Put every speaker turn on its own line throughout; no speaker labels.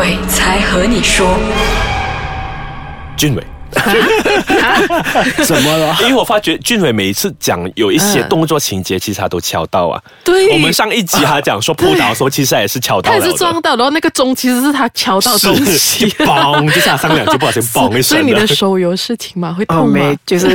鬼才和你说。
俊伟。
怎么了？
因为我发觉俊伟每一次讲有一些动作情节，其实他都敲到啊。
对
我们上一集他讲说扑倒的时候，其实也是敲到
他。也是撞到，然后那个钟其实是他敲到东
是
西
就。嘣，就下上两就不小心嘣一声
所以你的。手有事情吗？会
哦，
痛吗
没？，就是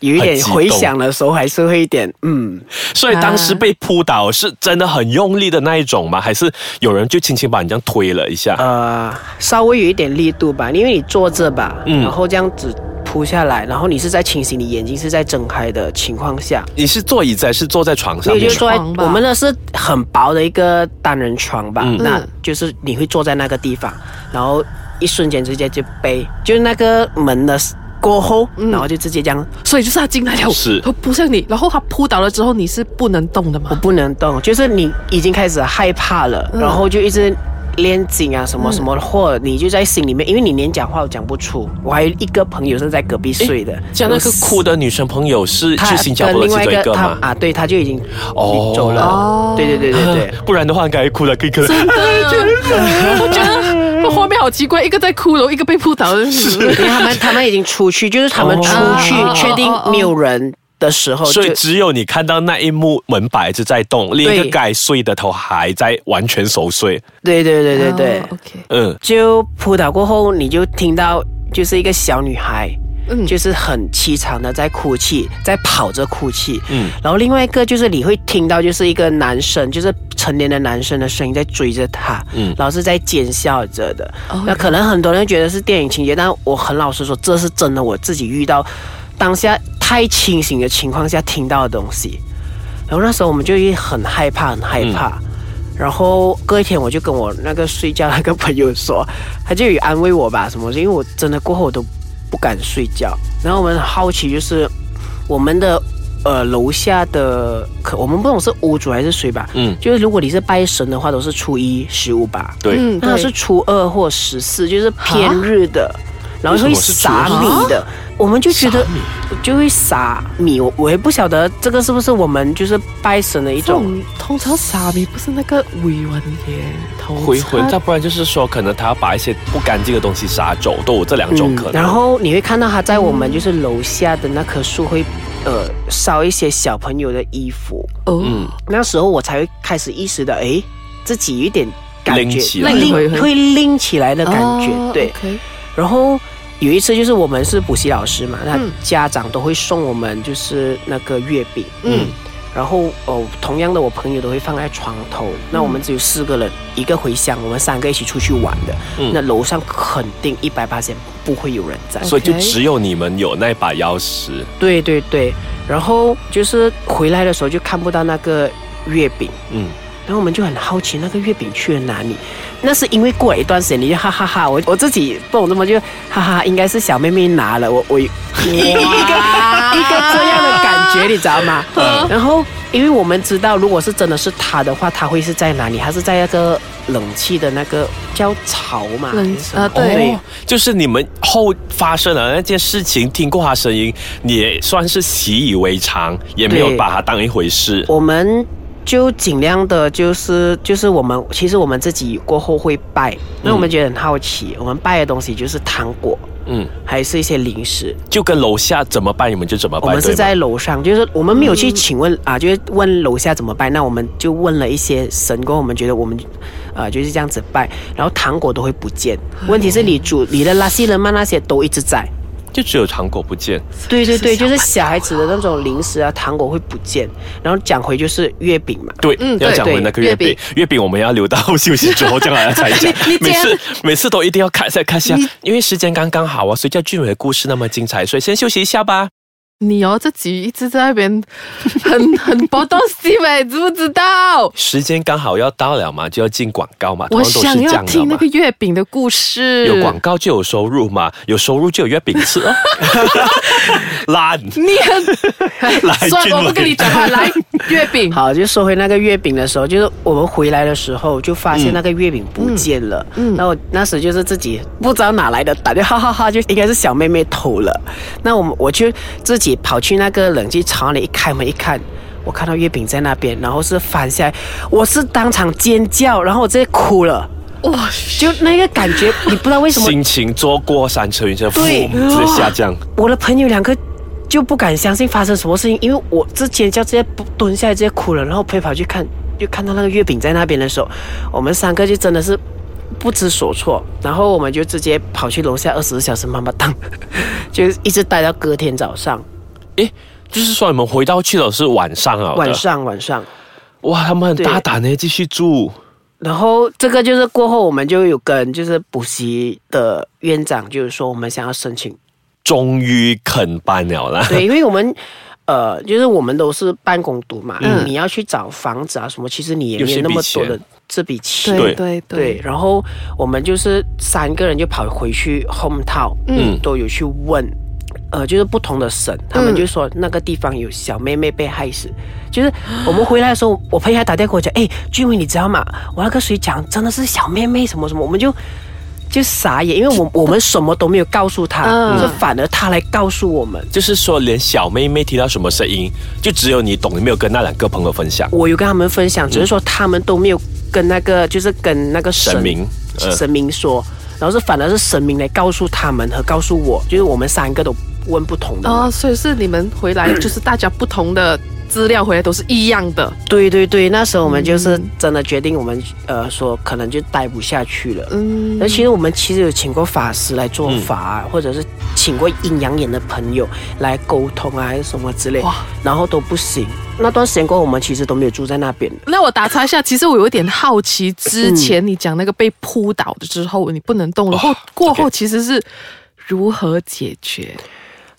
有一点回响的时候，还是会一点嗯，
所以当时被扑倒是真的很用力的那一种吗？还是有人就轻轻把你这样推了一下？
呃，稍微有一点力度吧，因为你坐着吧，
嗯
然后这样子扑下来，然后你是在清醒，你眼睛是在睁开的情况下，
你是坐椅子还是坐在床上面
所以就？坐在
床吧
我们的是很薄的一个单人床吧，
嗯
那
嗯
就是你会坐在那个地方，然后一瞬间直接就背，就是那个门的过后，然后就直接这样，
所以就是他进来了，
是
他扑向你，然后他扑倒了之后，你是不能动的吗我？
不能动，就是你已经开始害怕了，然后就一直。练紧啊，什么什么的，或你就在心里面，因为你连讲话都讲不出。我还有一个朋友是在隔壁睡的，
像那个哭的女生朋友是
他
去新加坡的
另外
其中一个吗？
啊，对，他就已经
哦。
走了。
哦
对对对对。对，
不然的话，应该哭的更可
真的，我觉得画面好奇怪，一个在哭，然后一个被扑倒，是。
因为他们他们已经出去，就是他们出去
哦。
确定没有人的时候，
所以只有你看到那一幕门摆着在动，另一个
对
该睡的头还在完全熟睡。
对对对对对
，o k
嗯，
就扑倒过后，你就听到就是一个小女孩。
嗯
就是很凄惨的在哭泣，在跑着哭泣。
嗯
嗯，然后另外一个就是你会听到，就是一个男生，就是成年的男生的声音在追着他，
嗯
嗯，然后是在尖笑着的。
OK
那可能很多人觉得是电影情节，但我很老实说，这是真的，我自己遇到当下太清醒的情况下听到的东西。然后那时候我们就会很害怕，很害怕。然后隔一天我就跟我那个睡觉那个朋友说，他就有安慰我吧，什么？因为我真的过后我都不敢睡觉。然后我们很好奇，就是我们的呃楼下的，可我们不懂是屋主还是谁吧？
嗯
嗯，就是如果你是拜神的话，都是初一十五吧？
对
那是初二或十四，就是偏日的，然后会撒米的，我们就觉得就会撒米，我我也不晓得这个是不是我们就是拜神的一种。
通常撒米不是那个尾纹耶，头
回魂，
擦
再不然就是说，可能他要把一些不干净的东西撒走，都有这两种可能。
嗯然后你会看到他在我们就是楼下的那棵树会呃烧一些小朋友的衣服，
哦，
嗯，
那时候我才会开始意识到，哎，自己有一点感觉
拎起来。
拎
会
会拎起来的感觉，
哦
对。然后有一次就是我们是补习老师嘛，那
嗯
家长都会送我们就是那个月饼，
嗯
然后哦，同样的我朋友都会放在床头。那我们只有四个人，一个回乡，我们三个一起出去玩的。
嗯
那楼上肯定一百八千不会有人在。
所以就只有你们有那把钥匙。
对对对，然后就是回来的时候就看不到那个月饼，
嗯，
然后我们就很好奇那个月饼去了哪里。那是因为过了一段时间，你就哈哈哈我我自己不懂这么就哈哈，应该是小妹妹拿了我我 一个一个这样的感觉，你知道吗？然后因为我们知道，如果是真的是他的话，他会是在哪里？他是在那个冷气的那个叫槽嘛？
冷
还是什么
呃对
就是你们后发生了那件事情，听过他声音，你也算是习以为常，也没有把它当一回事。
我们就尽量的，就是就是我们其实我们自己过后会拜，那我们觉得很好奇，我们拜的东西就是糖果，
嗯，
还是一些零食。
就跟楼下怎么办，你们就怎么办。
我们是在楼上，就是我们没有去请问、啊，就是问楼下怎么拜，那我们就问了一些神过后，我们觉得我们啊、就是这样子拜，然后糖果都会不见。问题是你煮你的拉西人曼那些都一直在。
就只有糖果不见。
对对对，就是小孩子的那种零食啊，糖果会不见。然后讲回就是月饼嘛，
对，
嗯
要讲回那个月饼
月，
月饼我们要留到休息之后这样来才讲 每次每次都一定要看一下看一下，因为时间刚刚好啊，所以叫俊伟的故事那么精彩，所以先休息一下吧。
你哦，自己一直在那边很很波东西呗，知不知道？
时间刚好要到了嘛，就要进广告嘛，
我想要听那个。月饼的故事。
有广告就有收入嘛，有收入就有月饼吃哦。烂，
你很
来
算了，我不跟你讲话。来，月饼，
好，就说回那个月饼的时候，就是我们回来的时候就发现那个月饼不见了。嗯，那我那时就是自己不知道哪来的胆，就哈哈哈，就应该是小妹妹偷了。那我们我就自己跑去那个冷气槽里一开门一看。我看到月饼在那边，然后是翻下来，我是当场尖叫，然后我直接哭了。
哇，
就那个感觉，你不知道为什么，
心情坐过山车，云车，
对
直接下降。
我的朋友两个就不敢相信发生什么事情，因为我之前就直接蹲下来直接哭了，然后陪跑去看，就看到那个月饼在那边的时候，我们三个就真的是。不知所措，然后我们就直接跑去楼下二十四小时妈妈档，就一直待到隔天早上。
诶，就是说你们回到去的是晚上啊？
晚上，晚上。
哇，他们很大胆呢，继续住。
然后这个就是过后，我们就有跟就是补习的院长，就是说我们想要申请，
终于肯搬了啦。
对，因为我们 呃，就是我们都是办公读嘛，嗯，你要去找房子啊什么，其实你也没有那么多的这笔钱。
对对
对。然后我们就是三个人就跑回去 home town，嗯，都有去问。呃，就是不同的省，他们就说那个地方有小妹妹被害死。就是我们回来的时候，我朋友还打电话给我讲，哎，俊伟，你知道吗？我那个谁讲，真的是小妹妹什么什么，我们就就傻眼，因为我我们什么都没有告诉他，是反而他来告诉我们。
就是说，连小妹妹听到什么声音，就只有你懂，你没有跟那两个朋友分享。
我有跟他们分享，只是说他们都没有跟那个，就是跟那个
神明
神明说，然后是反而是神明来告诉他们和告诉我，就是我们三个都。问不同的
啊，所以是你们回来，就是大家不同的资料回来都是一样的。
对对对，那时候我们就是真的决定，我们呃说可能就待不下去了。嗯，那其实我们其实有请过法师来做法，或者是请过阴阳眼的朋友来沟通啊，还是什么之类，然后都不行。那段时间过后，我们其实都没有住在那边。
那我打岔一下，其实我有点好奇，之前你讲那个被扑倒的之后，你不能动了，后过后其实是如何解决？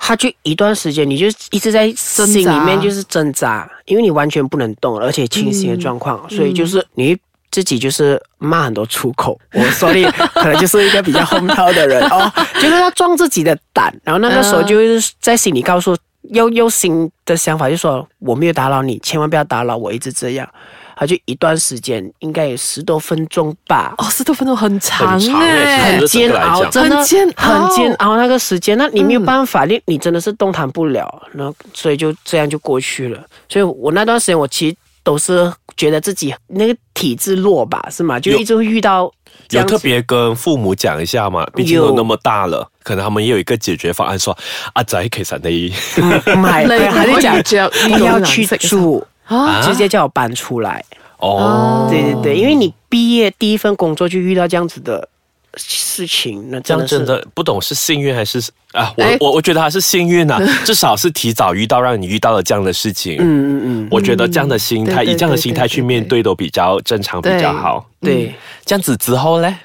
他就一段时间，你就一直在心里面就是挣扎，因为你完全不能动，而且清醒的状况，所以就是你自己就是骂很多粗口。我所以可能就是一个比较轰涛的人哦，就是要壮自己的胆。然后那个时候就是在心里告诉，又又新的想法，就说我没有打扰你，千万不要打扰我，一直这样。他就一段时间，应该有十多分钟吧。
哦，十多分钟很长
哎，
很煎熬，真的
很煎
很煎熬那个时间。那你没有办法，你你真的是动弹不了，然后所以就这样就过去了。所以我那段时间，我其实都是觉得自己那个体质弱吧，是吗？就一直会遇到。
有特别跟父母讲一下嘛？毕竟都那么大了，可能他们也有一个解决方案，说阿仔可以省内，
买还是讲你要去住。直接叫我搬出来哦，对对对，因为你毕业第一份工作就遇到这样子的事情，那
这样真的不懂是幸运还是啊？我我我觉得还是幸运啊，至少是提早遇到，让你遇到了这样的事情。嗯嗯嗯，我觉得这样的心态，以这样的心态去面对都比较正常，比较好。
对，
这样子之后呢？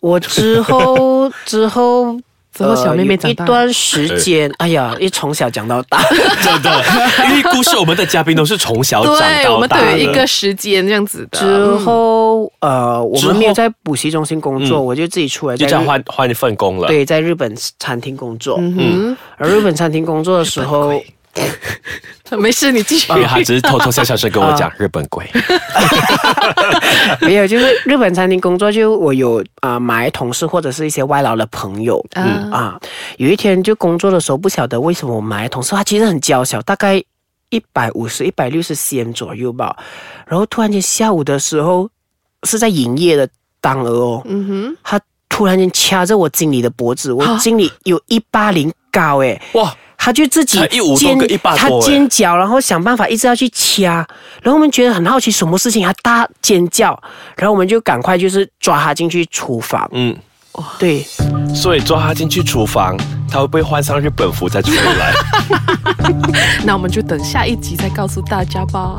我之后 之后。
之后小妹妹
一段时间，哎呀，一从小讲到大，
真的，因为故事我们的嘉宾都是从小长到大，
我们都有一个时间这样子的。
之后，呃，我们没有在补习中心工作，我就自己出来，
就这样换换一份工了。
对，在日本餐厅工作。嗯，而日本餐厅工作的时候。
没事，你继续。
因为他只是偷偷笑笑声跟我讲日本鬼。
没有，就是日本餐厅工作，就我有啊，买同事或者是一些外劳的朋友。嗯啊，有一天就工作的时候，不晓得为什么我买同事，他其实很娇小，大概一百五十、一百六十 cm 左右吧。然后突然间下午的时候，是在营业的当儿哦。嗯哼，他突然间掐着我经理的脖子，我经理有一八零高哎。哇！他就自己尖，他尖叫，然后想办法一直要去掐，然后我们觉得很好奇，什么事情他大尖叫，然后我们就赶快就是抓他进去厨房。嗯，对，
所以抓他进去厨房，他会不会换上日本服再出来？
那我们就等下一集再告诉大家吧。